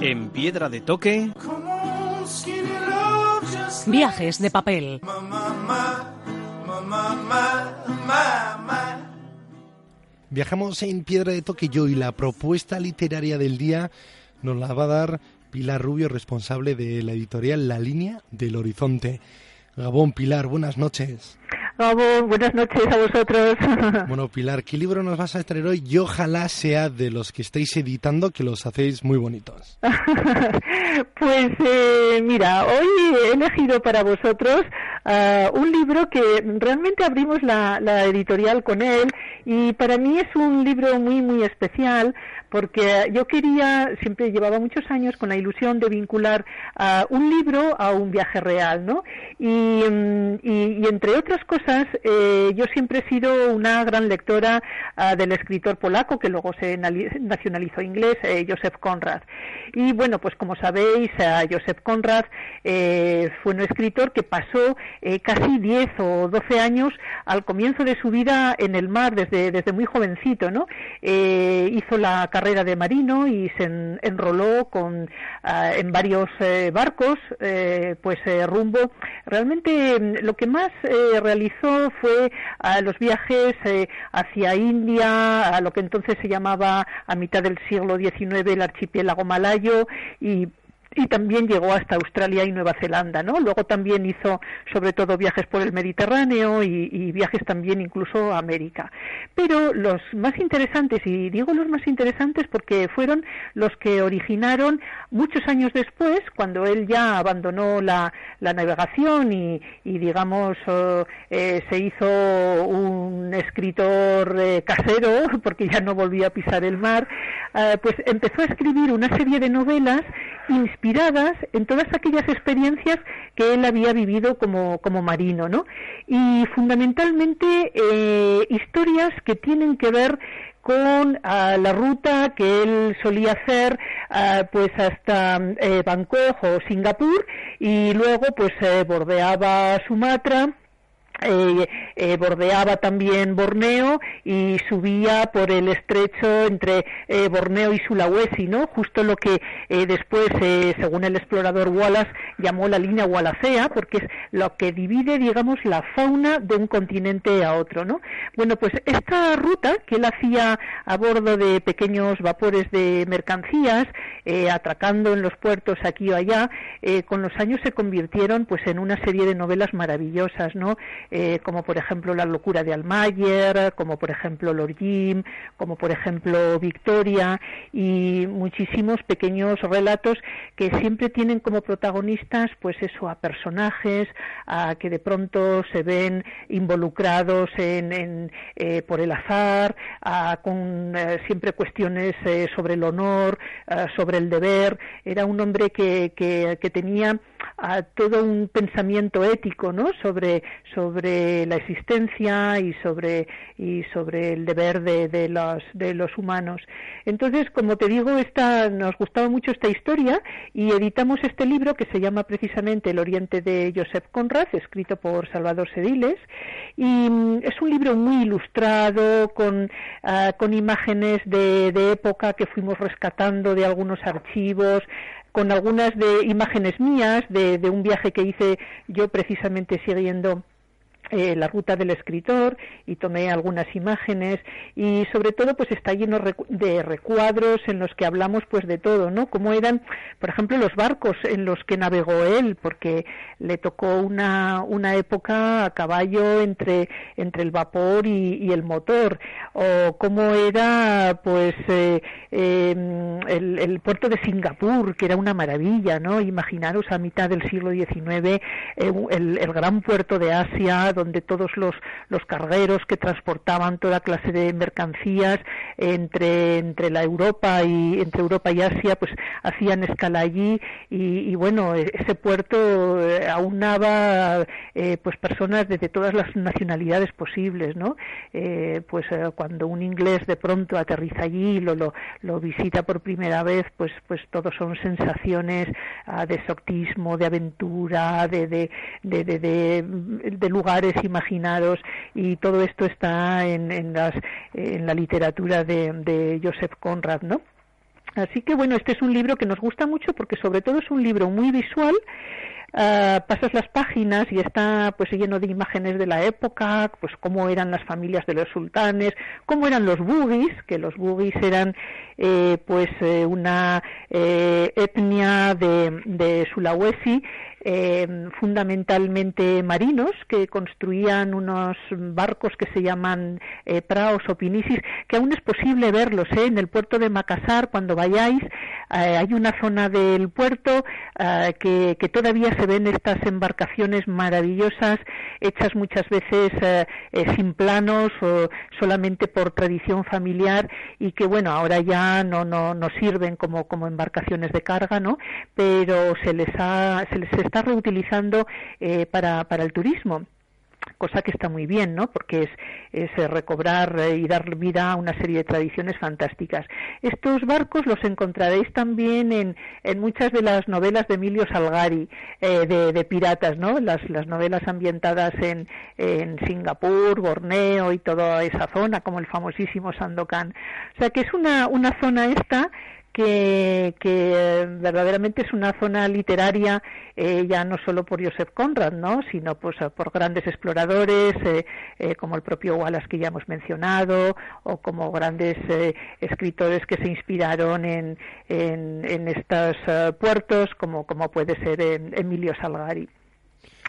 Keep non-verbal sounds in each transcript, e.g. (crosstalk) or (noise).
En Piedra de Toque. Viajes de papel. Viajamos en Piedra de Toque yo y la propuesta literaria del día nos la va a dar Pilar Rubio, responsable de la editorial La Línea del Horizonte. Gabón, Pilar, buenas noches. Buenas noches a vosotros. (laughs) Bueno, Pilar, ¿qué libro nos vas a traer hoy? Y ojalá sea de los que estáis editando, que los hacéis muy bonitos. (laughs) pues eh, mira, hoy he elegido para vosotros uh, un libro que realmente abrimos la, la editorial con él y para mí es un libro muy, muy especial porque yo quería, siempre llevaba muchos años con la ilusión de vincular uh, un libro a un viaje real, ¿no? Y, mm, y, y entre otras cosas, eh, yo siempre he sido una gran lectora uh, del escritor polaco, que luego se nacionalizó inglés, eh, Joseph Conrad. Y bueno, pues como sabéis, Joseph Conrad eh, fue un escritor que pasó eh, casi 10 o 12 años al comienzo de su vida en el mar, desde, desde muy jovencito, ¿no? Eh, hizo la carrera de marino y se en, enroló con, uh, en varios eh, barcos, eh, pues eh, rumbo. Realmente mm, lo que más realizó fue los viajes hacia India, a lo que entonces se llamaba a mitad del siglo XIX el archipiélago malayo y y también llegó hasta Australia y Nueva Zelanda, ¿no? Luego también hizo sobre todo viajes por el Mediterráneo y, viajes también incluso a América. Pero los más interesantes, y digo los más interesantes porque fueron los que originaron muchos años después, cuando él ya abandonó la, navegación y, y digamos eh, se hizo un escritor eh, casero, (laughs) porque ya no volvía a pisar el mar, eh, pues empezó a escribir una serie de novelas inspiradas en todas aquellas experiencias que él había vivido como, como marino, ¿no? Y fundamentalmente eh, historias que tienen que ver con uh, la ruta que él solía hacer uh, pues hasta eh, Bangkok o Singapur y luego pues eh, bordeaba Sumatra eh, eh, bordeaba también Borneo y subía por el estrecho entre eh, Borneo y Sulawesi, ¿no? Justo lo que eh, después, según el explorador Wallace, llamó la línea Wallacea, porque es lo que divide, digamos, la fauna de un continente a otro, ¿no? Bueno, pues esta ruta que él hacía a bordo de pequeños vapores de mercancías, atracando en los puertos aquí o allá, con los años se convirtieron, pues, en una serie de novelas maravillosas, ¿no? Eh, como por ejemplo La locura de Almayer, como por ejemplo Lord Jim, como por ejemplo Victoria y muchísimos pequeños relatos que siempre tienen como protagonistas pues eso a personajes a que de pronto se ven involucrados en, en eh, por el azar, a, con eh, siempre cuestiones eh, sobre el honor, eh, sobre el deber. Era un hombre que, que, que tenía a todo un pensamiento ético, ¿no? Sobre, sobre la existencia y sobre, y sobre el deber de, de, los, de los humanos. Entonces, como te digo, esta, nos gustaba mucho esta historia y editamos este libro que se llama precisamente El Oriente de Joseph Conrad, escrito por Salvador Sediles, y mm, es un libro muy ilustrado, con, uh, con imágenes de, de época que fuimos rescatando de algunos archivos, con algunas de imágenes mías de, de un viaje que hice yo precisamente siguiendo eh, la ruta del escritor y tomé algunas imágenes y sobre todo pues está lleno de recuadros en los que hablamos pues de todo, ¿no? Como eran, por ejemplo, los barcos en los que navegó él, porque le tocó una, una época a caballo entre, entre el vapor y, el motor, o cómo era pues eh, eh, el, el, puerto de Singapur, que era una maravilla, ¿no? Imaginaros a mitad del siglo XIX el, el gran puerto de Asia, donde todos los, los cargueros que transportaban toda clase de mercancías entre, entre la Europa y entre Europa y Asia, pues hacían escala allí y, bueno, e, ese puerto eh, aunaba eh, pues personas de, todas las nacionalidades posibles, ¿no? Eh, pues cuando un inglés de pronto aterriza allí y lo, lo, lo visita por primera vez, pues pues todos son sensaciones ah, de exotismo, de aventura, de, de, de, lugares imaginados y todo esto está en, en, las, en la literatura de, de Joseph Conrad, ¿no? Así que bueno, este es un libro que nos gusta mucho porque sobre todo es un libro muy visual Uh, pasas las páginas y está pues lleno de imágenes de la época, pues cómo eran las familias de los sultanes, cómo eran los bugis, que los bugis eran eh, pues eh, una eh, etnia de, de Sulawesi eh, fundamentalmente marinos que construían unos barcos que se llaman eh, praos o pinisis, que aún es posible verlos ¿eh? en el puerto de Macassar cuando vayáis. hay una zona del puerto que, que, todavía se ven estas embarcaciones maravillosas, hechas muchas veces sin planos o solamente por tradición familiar y que bueno ahora ya no no, no sirven como como embarcaciones de carga, ¿no? Pero se les ha se les está reutilizando eh, para, para el turismo cosa que está muy bien, ¿no? Porque es, es eh, recobrar eh, y dar vida a una serie de tradiciones fantásticas. Estos barcos los encontraréis también en, en muchas de las novelas de Emilio Salgari de, de, piratas, ¿no? Las, las novelas ambientadas en, en Singapur, Borneo y toda esa zona, como el famosísimo Sandokan. O sea que es una, una zona esta que, que, verdaderamente es una zona literaria eh, ya no solo por Joseph Conrad, ¿no? sino pues por grandes exploradores eh, eh, como el propio Wallace que ya hemos mencionado o como grandes escritores que se inspiraron en, en, en estos puertos como, como puede ser Emilio Salgari.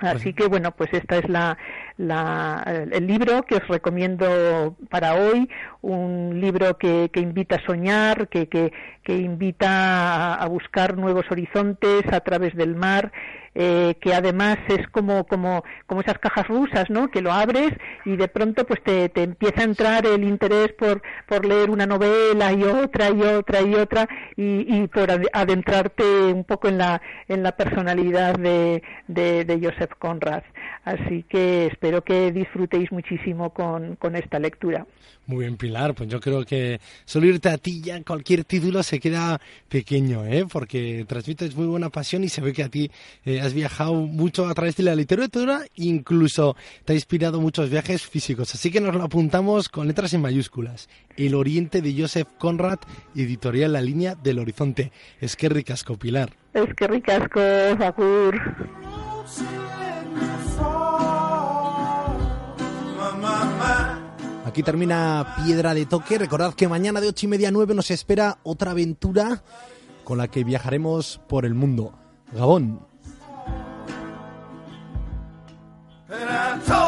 Así que bueno, pues esta es la, la, el libro que os recomiendo para hoy, un libro que, que invita a soñar, que, que, que invita a, a, buscar nuevos horizontes a través del mar eh, que además es como, como, como esas cajas rusas, ¿no? Que lo abres y de pronto pues te, te empieza a entrar el interés por, por leer una novela y otra y otra y otra y, y por adentrarte un poco en la, en la personalidad de, de, Joseph Conrad. Así que espero que disfrutéis muchísimo con, con esta lectura. Muy bien, Pilar. Pues yo creo que solo irte a ti ya cualquier título se queda pequeño, ¿eh? Porque transmites muy buena pasión y se ve que a ti eh, has viajado mucho a través de la literatura, incluso te ha inspirado muchos viajes físicos. Así que nos lo apuntamos con letras en mayúsculas. El Oriente de Joseph Conrad, editorial La Línea del Horizonte. Es que ricasco, Pilar. Es que ricasco, Fakur. Aquí termina Piedra de Toque. Recordad que mañana de ocho y media a nueve nos espera otra aventura con la que viajaremos por el mundo. Gabón. And I talk